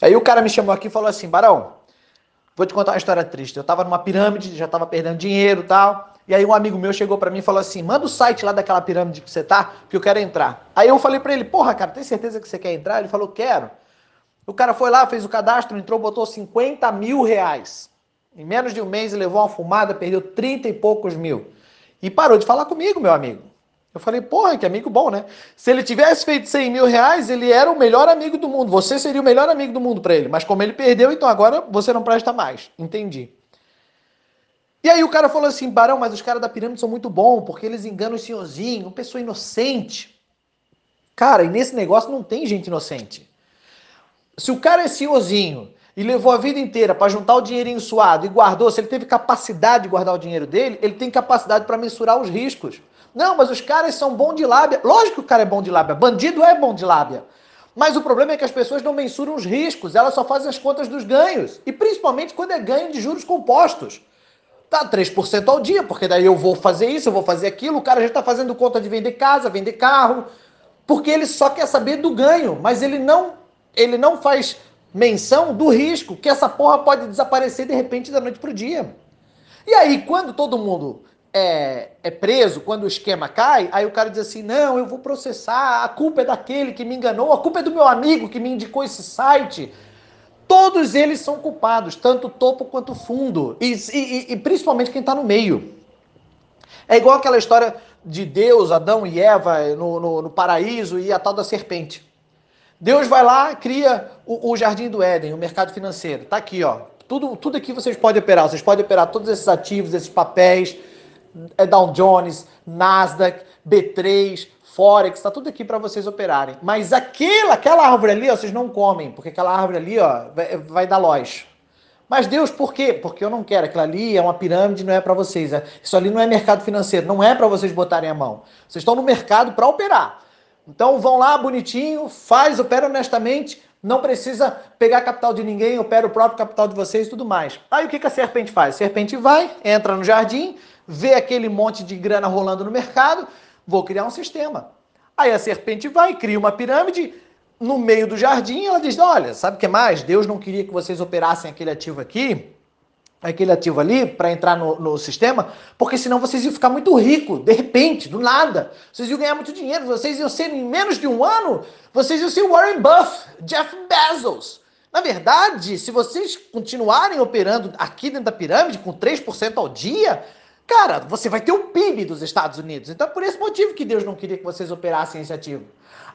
Aí o cara me chamou aqui e falou assim: Barão, vou te contar uma história triste. Eu tava numa pirâmide, já tava perdendo dinheiro e tal. E aí um amigo meu chegou para mim e falou assim: manda o site lá daquela pirâmide que você tá, que eu quero entrar. Aí eu falei para ele: porra, cara, tem certeza que você quer entrar? Ele falou: quero. O cara foi lá, fez o cadastro, entrou, botou 50 mil reais. Em menos de um mês levou uma fumada, perdeu 30 e poucos mil. E parou de falar comigo, meu amigo. Eu falei, porra, que amigo bom, né? Se ele tivesse feito 100 mil reais, ele era o melhor amigo do mundo. Você seria o melhor amigo do mundo para ele. Mas como ele perdeu, então agora você não presta mais. Entendi. E aí o cara falou assim, Barão, mas os caras da pirâmide são muito bons, porque eles enganam o senhorzinho, uma pessoa inocente. Cara, e nesse negócio não tem gente inocente. Se o cara é senhorzinho e levou a vida inteira para juntar o dinheirinho suado e guardou, se ele teve capacidade de guardar o dinheiro dele, ele tem capacidade para mensurar os riscos. Não, mas os caras são bons de lábia. Lógico que o cara é bom de lábia. Bandido é bom de lábia. Mas o problema é que as pessoas não mensuram os riscos, elas só fazem as contas dos ganhos. E principalmente quando é ganho de juros compostos. Tá 3% ao dia, porque daí eu vou fazer isso, eu vou fazer aquilo, o cara já está fazendo conta de vender casa, vender carro, porque ele só quer saber do ganho, mas ele não, ele não faz menção do risco, que essa porra pode desaparecer de repente da noite pro dia. E aí, quando todo mundo é, é, preso, quando o esquema cai, aí o cara diz assim: não, eu vou processar, a culpa é daquele que me enganou, a culpa é do meu amigo que me indicou esse site. Todos eles são culpados, tanto topo quanto fundo, e, e, e principalmente quem está no meio. É igual aquela história de Deus, Adão e Eva no, no, no paraíso e a tal da serpente. Deus vai lá, cria o, o jardim do Éden, o mercado financeiro. Tá aqui, ó. Tudo, tudo aqui vocês podem operar. Vocês podem operar todos esses ativos, esses papéis, é Dow Jones, Nasdaq, B3, Forex, tá tudo aqui para vocês operarem. Mas aquela, aquela árvore ali, ó, vocês não comem, porque aquela árvore ali, ó, vai, vai dar loja. Mas Deus, por quê? Porque eu não quero. Aquilo ali é uma pirâmide, não é para vocês. É, isso ali não é mercado financeiro, não é para vocês botarem a mão. Vocês estão no mercado para operar. Então vão lá bonitinho, faz, opera honestamente, não precisa pegar capital de ninguém, opera o próprio capital de vocês e tudo mais. Aí o que, que a serpente faz? A serpente vai, entra no jardim, vê aquele monte de grana rolando no mercado, vou criar um sistema. Aí a serpente vai, cria uma pirâmide no meio do jardim, ela diz: Olha, sabe o que mais? Deus não queria que vocês operassem aquele ativo aqui, aquele ativo ali, para entrar no, no, sistema, porque senão vocês iam ficar muito ricos, de repente, do nada. Vocês iam ganhar muito dinheiro, vocês iam ser, em menos de um ano, vocês iam ser Warren Buffett, Jeff Bezos. Na verdade, se vocês continuarem operando aqui dentro da pirâmide com 3% ao dia, Cara, você vai ter o PIB dos Estados Unidos. Então é por esse motivo que Deus não queria que vocês operassem esse ativo.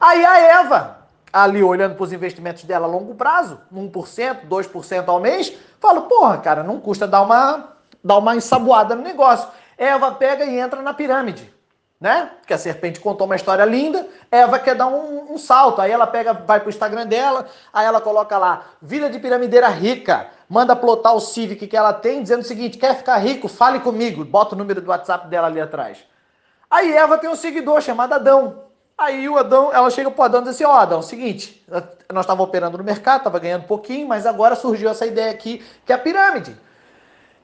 Aí a Eva, ali olhando para os investimentos dela a longo prazo, 1%, 2% ao mês, fala, porra, cara, não custa dar uma, dar uma ensaboada no negócio. Eva pega e entra na pirâmide né? Que a serpente contou uma história linda, Eva quer dar um, um salto, aí ela pega, vai pro Instagram dela, aí ela coloca lá, vida de piramideira rica, manda plotar o Civic que ela tem, dizendo o seguinte, quer ficar rico? Fale comigo, bota o número do WhatsApp dela ali atrás. Aí Eva tem um seguidor chamado Adão. Aí o Adão, ela chega pro Adão e diz assim, ó oh, Adão, seguinte, nós estávamos operando no mercado, estava ganhando um pouquinho, mas agora surgiu essa ideia aqui, que é a pirâmide.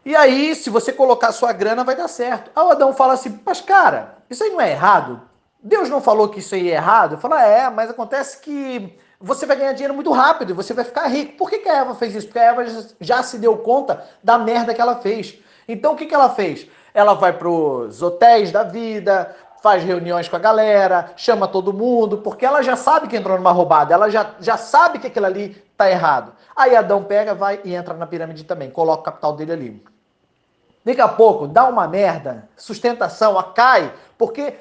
E aí, se você colocar sua grana, vai dar certo. Aí o Adão fala assim, mas cara, isso aí não é errado? Deus não falou que isso aí é errado? Eu falo, é, mas acontece que você vai ganhar dinheiro muito rápido e você vai ficar rico. Por que, que a Eva fez isso? Porque a Eva já se deu conta da merda que ela fez. Então o que, que ela fez? Ela vai para os hotéis da vida, faz reuniões com a galera, chama todo mundo, porque ela já sabe que entrou numa roubada, ela já, já sabe que aquilo ali tá errado. Aí Adão pega, vai e entra na pirâmide também, coloca o capital dele ali. Daqui a pouco dá uma merda, sustentação, a cai, porque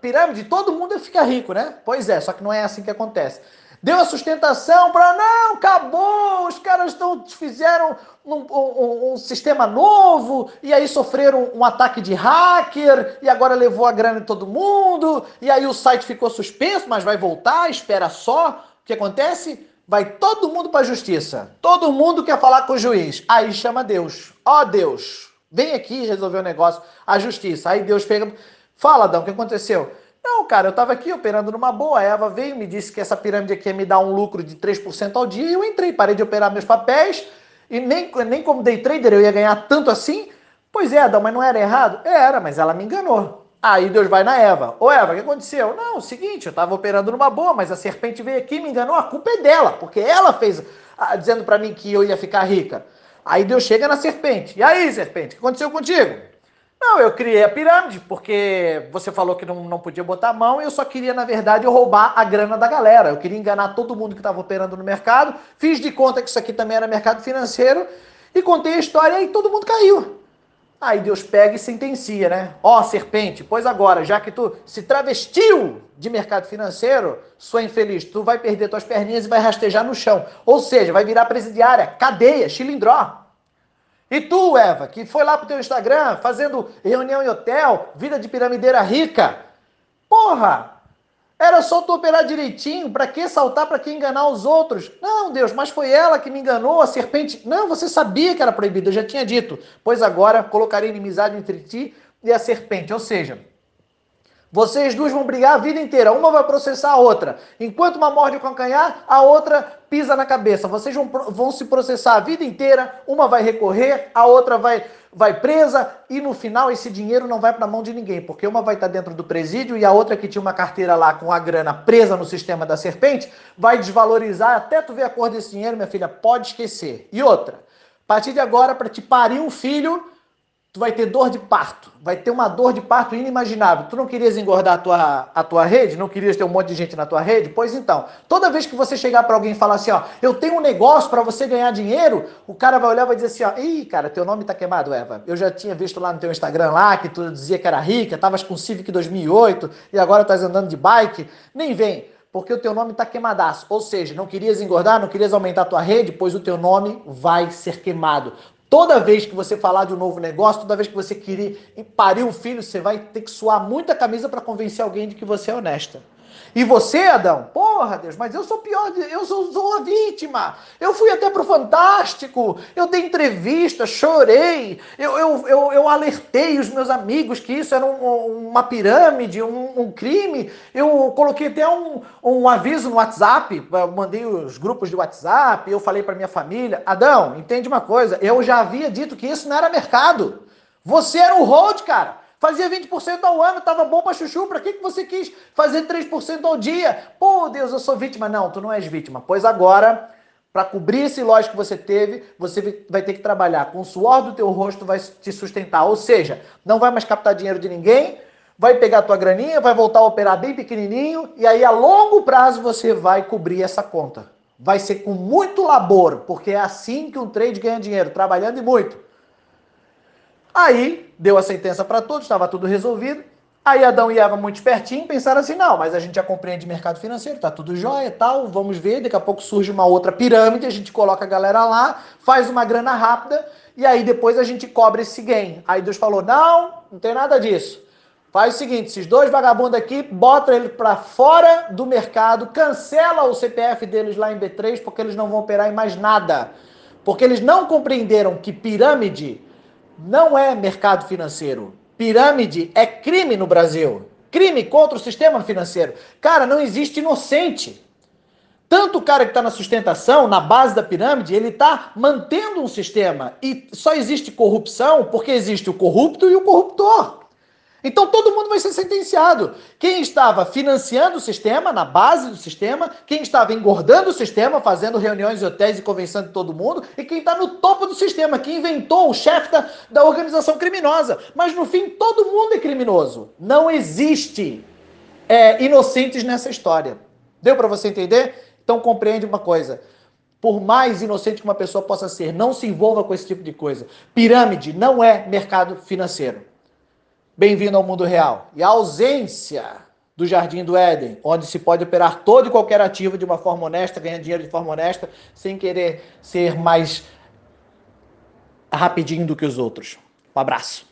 pirâmide todo mundo fica rico, né? Pois é, só que não é assim que acontece. Deu a sustentação para não, acabou, os caras estão fizeram um, um, um, sistema novo e aí sofreram um ataque de hacker e agora levou a grana de todo mundo e aí o site ficou suspenso, mas vai voltar, espera só. O que acontece? Vai todo mundo para a justiça. Todo mundo quer falar com o juiz. Aí chama Deus. Ó oh, Deus, Vem aqui resolver o negócio, a justiça. Aí Deus pega, fala, Adão, o que aconteceu? Não, cara, eu estava aqui operando numa boa. A Eva veio me disse que essa pirâmide aqui ia me dar um lucro de 3% ao dia e eu entrei, parei de operar meus papéis e nem, nem como day trader eu ia ganhar tanto assim. Pois é, Adão, mas não era errado? Era, mas ela me enganou. Aí Deus vai na Eva. Ô Eva, o que aconteceu? Não, seguinte, eu estava operando numa boa, mas a serpente veio aqui e me enganou, a culpa é dela, porque ela fez ah, dizendo para mim que eu ia ficar rica. Aí Deus chega na serpente. E aí, serpente, o que aconteceu contigo? Não, eu criei a pirâmide porque você falou que não, não podia botar a mão e eu só queria, na verdade, roubar a grana da galera. Eu queria enganar todo mundo que estava operando no mercado, fiz de conta que isso aqui também era mercado financeiro e contei a história e todo mundo caiu. Aí Deus pega e sentencia, né? Ó, oh, serpente, pois agora, já que tu se travestiu de mercado financeiro, sua infeliz, tu vai perder tuas perninhas e vai rastejar no chão. Ou seja, vai virar presidiária, cadeia, chilindró. E tu, Eva, que foi lá pro teu Instagram fazendo reunião em hotel, vida de piramideira rica. Porra! Era só tu operar direitinho, para que saltar, para que enganar os outros? Não, Deus, mas foi ela que me enganou, a serpente. Não, você sabia que era proibido, eu já tinha dito. Pois agora colocarei inimizade entre ti e a serpente. Ou seja, vocês duas vão brigar a vida inteira. Uma vai processar a outra. Enquanto uma morde o calcanhar, a outra pisa na cabeça. Vocês vão, vão se processar a vida inteira. Uma vai recorrer, a outra vai, vai presa. E no final, esse dinheiro não vai para a mão de ninguém. Porque uma vai estar tá dentro do presídio e a outra que tinha uma carteira lá com a grana presa no sistema da serpente vai desvalorizar. Até tu ver a cor desse dinheiro, minha filha, pode esquecer. E outra, a partir de agora, para te parir um filho tu vai ter dor de parto, vai ter uma dor de parto inimaginável. Tu não querias engordar a tua, a tua rede? Não querias ter um monte de gente na tua rede? Pois então, toda vez que você chegar para alguém e falar assim, ó, eu tenho um negócio para você ganhar dinheiro, o cara vai olhar e vai dizer assim, ó, ih, cara, teu nome tá queimado, Eva. Eu já tinha visto lá no teu Instagram lá que tu dizia que era rica, tavas com Civic 2008 e agora estás andando de bike. Nem vem porque o teu nome está queimadaço. Ou seja, não querias engordar, não querias aumentar a tua rede, pois o teu nome vai ser queimado. Toda vez que você falar de um novo negócio, toda vez que você querer parir um filho, você vai ter que suar muita camisa para convencer alguém de que você é honesta. E você, Adão, porra, Deus, mas eu sou pior, eu sou, sou a vítima. Eu fui até pro Fantástico, eu dei entrevista, chorei, eu, eu, eu, eu alertei os meus amigos que isso era um, uma pirâmide, um, um, crime. Eu coloquei até um, um aviso no WhatsApp, mandei os grupos de WhatsApp, eu falei para minha família. Adão, entende uma coisa, eu já havia dito que isso não era mercado. Você era o hold, cara. Fazia 20% ao ano, tava bom para chuchu. Para que, que você quis fazer 3% ao dia? Pô, Deus, eu sou vítima. Não, tu não és vítima. Pois agora, para cobrir esse lote que você teve, você vai ter que trabalhar com o suor do teu rosto, vai te sustentar. Ou seja, não vai mais captar dinheiro de ninguém, vai pegar tua graninha, vai voltar a operar bem pequenininho e aí a longo prazo você vai cobrir essa conta. Vai ser com muito labor, porque é assim que um trade ganha dinheiro, trabalhando e muito. Aí deu a sentença para todos, estava tudo resolvido. Aí Adão e Eva, muito espertinho, pensaram assim: não, mas a gente já compreende mercado financeiro, tá tudo jóia tal, vamos ver. Daqui a pouco surge uma outra pirâmide, a gente coloca a galera lá, faz uma grana rápida e aí depois a gente cobra esse gain. Aí Deus falou: não, não tem nada disso. Faz o seguinte: esses dois vagabundos aqui, bota ele para fora do mercado, cancela o CPF deles lá em B3, porque eles não vão operar em mais nada. Porque eles não compreenderam que pirâmide não é mercado financeiro. Pirâmide é crime no Brasil. Crime contra o sistema financeiro. Cara, não existe inocente. Tanto o cara que está na sustentação, na base da pirâmide, ele está mantendo um sistema. E só existe corrupção porque existe o corrupto e o corruptor. Então todo mundo vai ser sentenciado. Quem estava financiando o sistema, na base do sistema, quem estava engordando o sistema, fazendo reuniões em hotéis e convencendo todo mundo, e quem está no topo do sistema, que inventou o chefe da, da organização criminosa. Mas no fim, todo mundo é criminoso. Não existe é, inocentes nessa história. Deu para você entender? Então compreende uma coisa. Por mais inocente que uma pessoa possa ser, não se envolva com esse tipo de coisa. Pirâmide não é mercado financeiro. Bem-vindo ao mundo real. E a ausência do Jardim do Éden, onde se pode operar todo e qualquer ativo de uma forma honesta, ganhar dinheiro de forma honesta, sem querer ser mais rapidinho do que os outros. Um abraço.